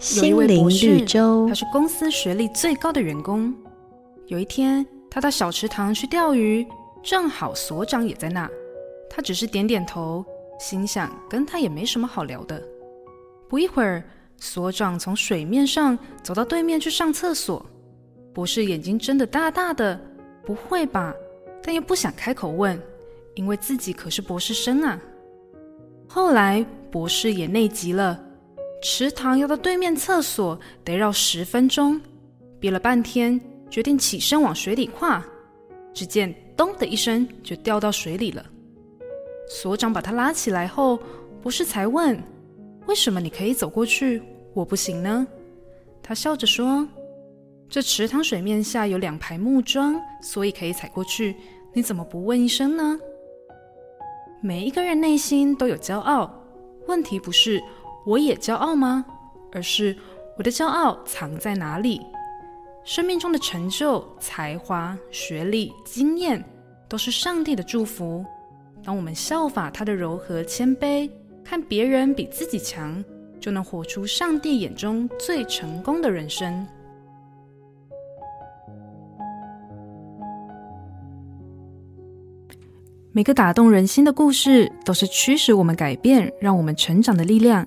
心灵绿洲，他是公司学历最高的员工。有一天，他到小池塘去钓鱼，正好所长也在那。他只是点点头，心想跟他也没什么好聊的。不一会儿，所长从水面上走到对面去上厕所。博士眼睛睁得大大的，不会吧？但又不想开口问，因为自己可是博士生啊。后来，博士也内急了，池塘要到对面厕所得绕十分钟，憋了半天，决定起身往水里跨。只见“咚”的一声，就掉到水里了。所长把他拉起来后，博士才问：“为什么你可以走过去，我不行呢？”他笑着说：“这池塘水面下有两排木桩，所以可以踩过去。你怎么不问一声呢？”每一个人内心都有骄傲，问题不是我也骄傲吗？而是我的骄傲藏在哪里？生命中的成就、才华、学历、经验，都是上帝的祝福。当我们效法他的柔和谦卑，看别人比自己强，就能活出上帝眼中最成功的人生。每个打动人心的故事，都是驱使我们改变、让我们成长的力量。